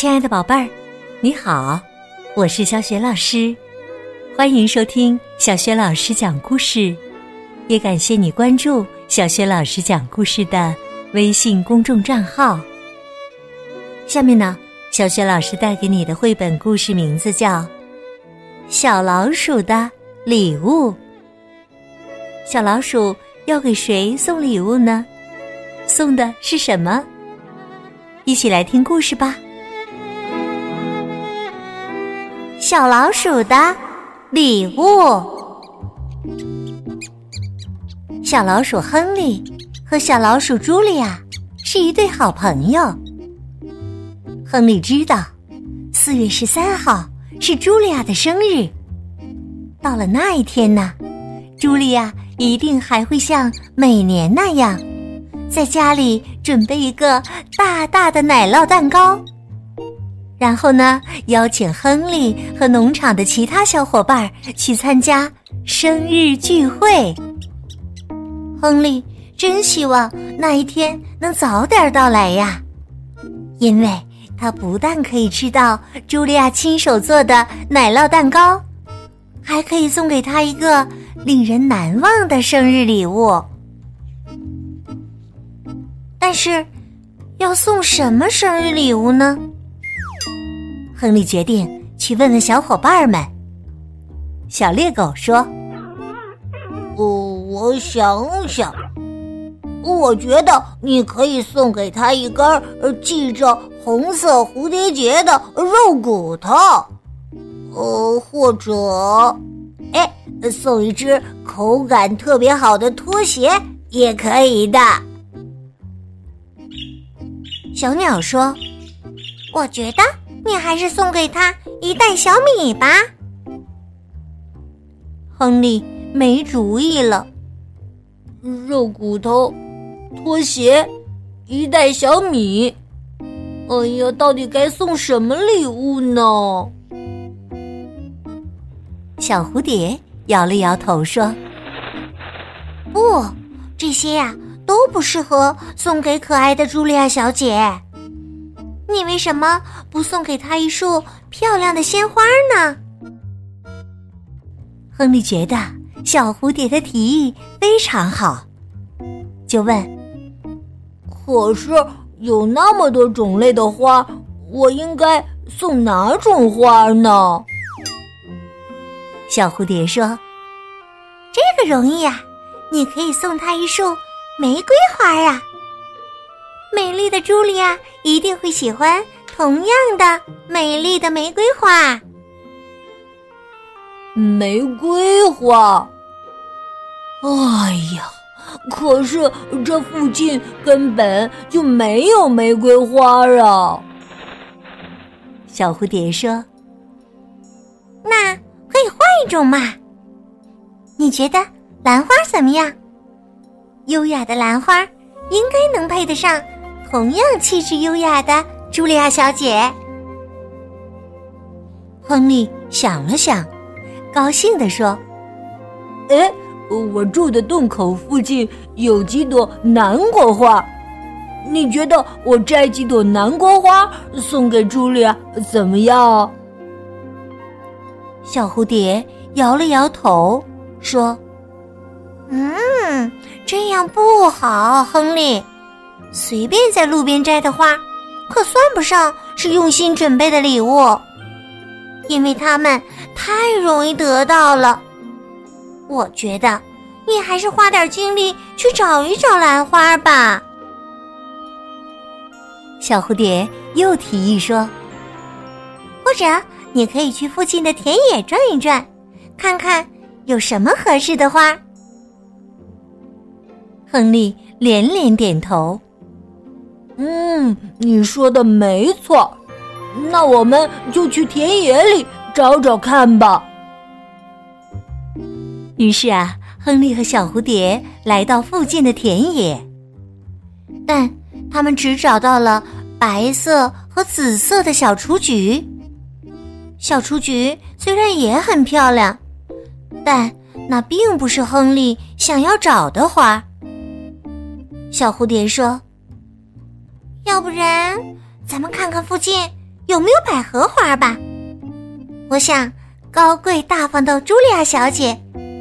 亲爱的宝贝儿，你好，我是小雪老师，欢迎收听小雪老师讲故事，也感谢你关注小雪老师讲故事的微信公众账号。下面呢，小雪老师带给你的绘本故事名字叫《小老鼠的礼物》。小老鼠要给谁送礼物呢？送的是什么？一起来听故事吧。小老鼠的礼物。小老鼠亨利和小老鼠茱莉亚是一对好朋友。亨利知道，四月十三号是茱莉亚的生日。到了那一天呢，茱莉亚一定还会像每年那样，在家里准备一个大大的奶酪蛋糕。然后呢，邀请亨利和农场的其他小伙伴去参加生日聚会。亨利真希望那一天能早点到来呀，因为他不但可以吃到茱莉亚亲手做的奶酪蛋糕，还可以送给他一个令人难忘的生日礼物。但是，要送什么生日礼物呢？亨利决定去问问小伙伴们。小猎狗说：“哦，我想想，我觉得你可以送给他一根系着红色蝴蝶结的肉骨头，呃，或者，哎，送一只口感特别好的拖鞋也可以的。”小鸟说：“我觉得。”你还是送给他一袋小米吧。亨利没主意了。肉骨头、拖鞋、一袋小米。哎呀，到底该送什么礼物呢？小蝴蝶摇了摇头说：“不，这些呀都不适合送给可爱的茱莉亚小姐。”你为什么不送给他一束漂亮的鲜花呢？亨利觉得小蝴蝶的提议非常好，就问：“可是有那么多种类的花，我应该送哪种花呢？”小蝴蝶说：“这个容易啊，你可以送他一束玫瑰花呀。”美丽的茱莉亚一定会喜欢同样的美丽的玫瑰花。玫瑰花，哎呀，可是这附近根本就没有玫瑰花啊！小蝴蝶说：“那可以换一种嘛？你觉得兰花怎么样？优雅的兰花应该能配得上。”同样气质优雅的茱莉亚小姐，亨利想了想，高兴地说：“哎，我住的洞口附近有几朵南瓜花，你觉得我摘几朵南瓜花送给茱莉亚怎么样？”小蝴蝶摇了摇头，说：“嗯，这样不好，亨利。”随便在路边摘的花，可算不上是用心准备的礼物，因为它们太容易得到了。我觉得你还是花点精力去找一找兰花吧。小蝴蝶又提议说：“或者你可以去附近的田野转一转，看看有什么合适的花。”亨利连连点头。嗯，你说的没错，那我们就去田野里找找看吧。于是啊，亨利和小蝴蝶来到附近的田野，但他们只找到了白色和紫色的小雏菊。小雏菊虽然也很漂亮，但那并不是亨利想要找的花。小蝴蝶说。要不然，咱们看看附近有没有百合花吧？我想，高贵大方的茱莉亚小姐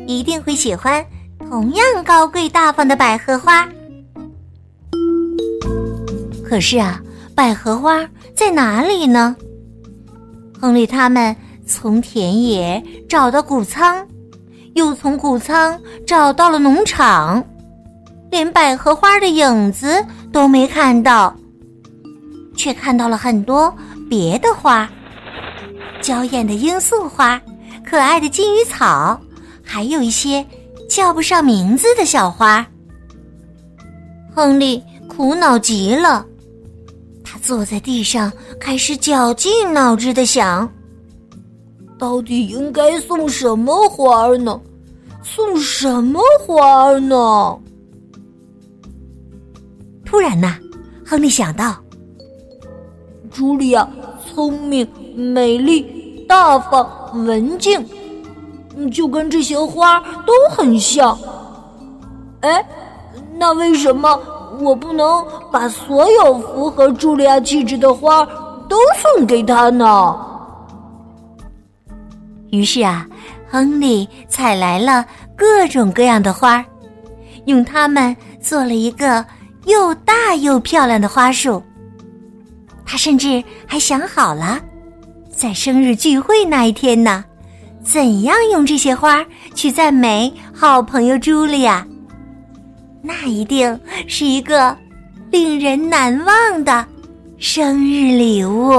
一定会喜欢同样高贵大方的百合花。可是啊，百合花在哪里呢？亨利他们从田野找到谷仓，又从谷仓找到了农场，连百合花的影子都没看到，却看到了很多别的花。娇艳的罂粟花，可爱的金鱼草，还有一些叫不上名字的小花。亨利苦恼极了，他坐在地上，开始绞尽脑汁的想：到底应该送什么花呢？送什么花呢？突然呐，亨利想到，茱莉亚聪明。美丽、大方、文静，就跟这些花都很像。哎，那为什么我不能把所有符合茱莉亚气质的花都送给她呢？于是啊，亨利采来了各种各样的花，用它们做了一个又大又漂亮的花束。他甚至还想好了。在生日聚会那一天呢，怎样用这些花去赞美好朋友茱莉亚？那一定是一个令人难忘的生日礼物。